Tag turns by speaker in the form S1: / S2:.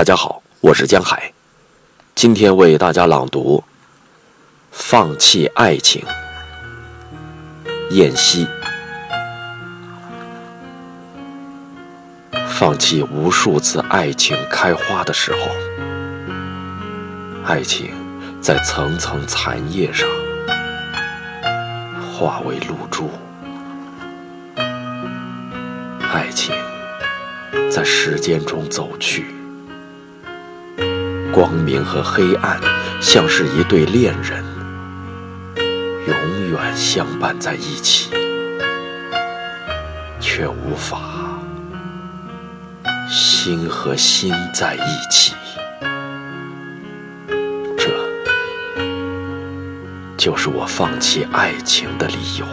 S1: 大家好，我是江海，今天为大家朗读《放弃爱情》。燕西，放弃无数次爱情开花的时候，爱情在层层残叶上化为露珠，爱情在时间中走去。光明和黑暗像是一对恋人，永远相伴在一起，却无法心和心在一起。这就是我放弃爱情的理由。